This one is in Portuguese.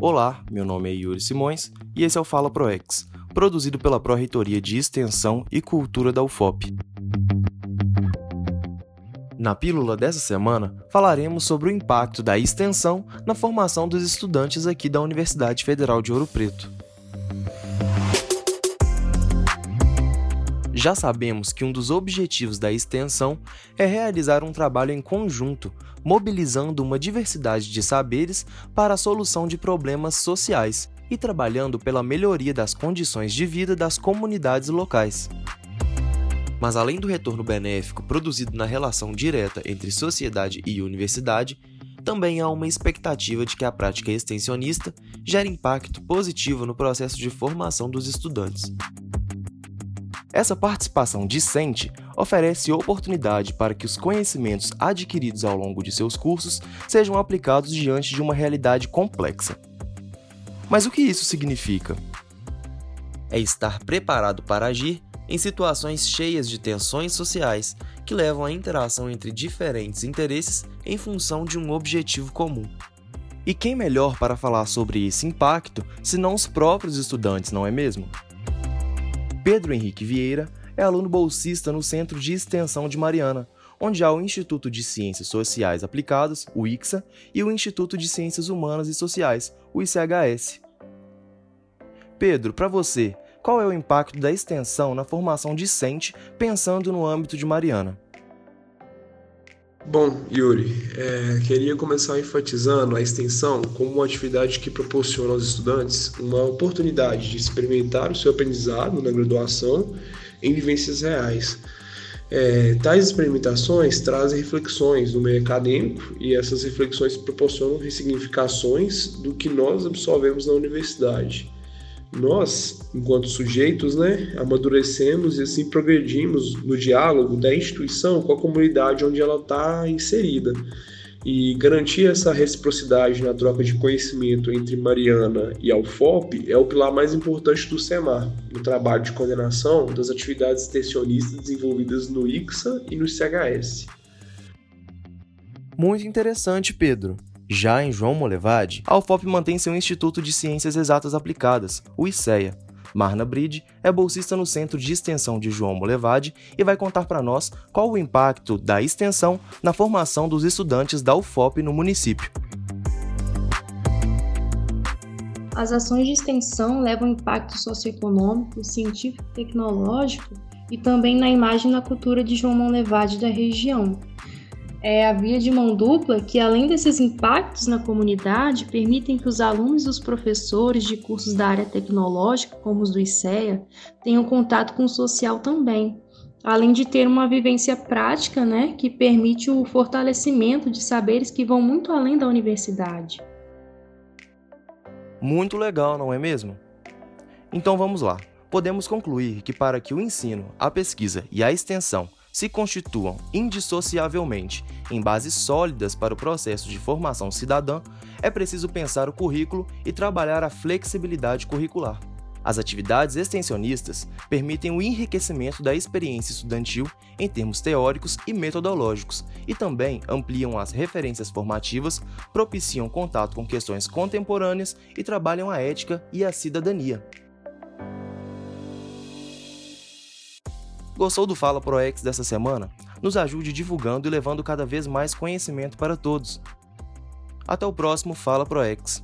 Olá, meu nome é Yuri Simões e esse é o Fala ProEx, produzido pela Pró-Reitoria de Extensão e Cultura da UFOP. Na pílula dessa semana, falaremos sobre o impacto da extensão na formação dos estudantes aqui da Universidade Federal de Ouro Preto. Já sabemos que um dos objetivos da extensão é realizar um trabalho em conjunto, mobilizando uma diversidade de saberes para a solução de problemas sociais e trabalhando pela melhoria das condições de vida das comunidades locais. Mas além do retorno benéfico produzido na relação direta entre sociedade e universidade, também há uma expectativa de que a prática extensionista gere impacto positivo no processo de formação dos estudantes. Essa participação discente oferece oportunidade para que os conhecimentos adquiridos ao longo de seus cursos sejam aplicados diante de uma realidade complexa. Mas o que isso significa? É estar preparado para agir em situações cheias de tensões sociais que levam à interação entre diferentes interesses em função de um objetivo comum. E quem melhor para falar sobre esse impacto senão os próprios estudantes, não é mesmo? Pedro Henrique Vieira é aluno bolsista no Centro de Extensão de Mariana, onde há o Instituto de Ciências Sociais Aplicadas, o ICSA, e o Instituto de Ciências Humanas e Sociais, o ICHS. Pedro, para você, qual é o impacto da extensão na formação discente pensando no âmbito de Mariana? Bom, Yuri, é, queria começar enfatizando a extensão como uma atividade que proporciona aos estudantes uma oportunidade de experimentar o seu aprendizado na graduação em vivências reais. É, tais experimentações trazem reflexões no meio acadêmico e essas reflexões proporcionam ressignificações do que nós absorvemos na universidade nós, enquanto sujeitos, né, amadurecemos e assim progredimos no diálogo da instituição com a comunidade onde ela está inserida. E garantir essa reciprocidade na troca de conhecimento entre Mariana e a UFOP é o pilar mais importante do SEMAR, no trabalho de coordenação das atividades extensionistas desenvolvidas no ICSA e no CHS. Muito interessante, Pedro. Já em João Molevade, a UFOP mantém seu Instituto de Ciências Exatas Aplicadas, o ICEA. Marna Bride é bolsista no Centro de Extensão de João Molevade e vai contar para nós qual o impacto da extensão na formação dos estudantes da UFOP no município. As ações de extensão levam impacto socioeconômico, científico e tecnológico e também na imagem e na cultura de João Molevade da região, é a via de mão dupla que, além desses impactos na comunidade, permitem que os alunos e os professores de cursos da área tecnológica, como os do ICEA, tenham contato com o social também, além de ter uma vivência prática né, que permite o fortalecimento de saberes que vão muito além da universidade. Muito legal, não é mesmo? Então vamos lá. Podemos concluir que, para que o ensino, a pesquisa e a extensão se constituam indissociavelmente em bases sólidas para o processo de formação cidadã, é preciso pensar o currículo e trabalhar a flexibilidade curricular. As atividades extensionistas permitem o enriquecimento da experiência estudantil em termos teóricos e metodológicos e também ampliam as referências formativas, propiciam contato com questões contemporâneas e trabalham a ética e a cidadania. Gostou do Fala ProEx dessa semana? Nos ajude divulgando e levando cada vez mais conhecimento para todos. Até o próximo Fala ProEx.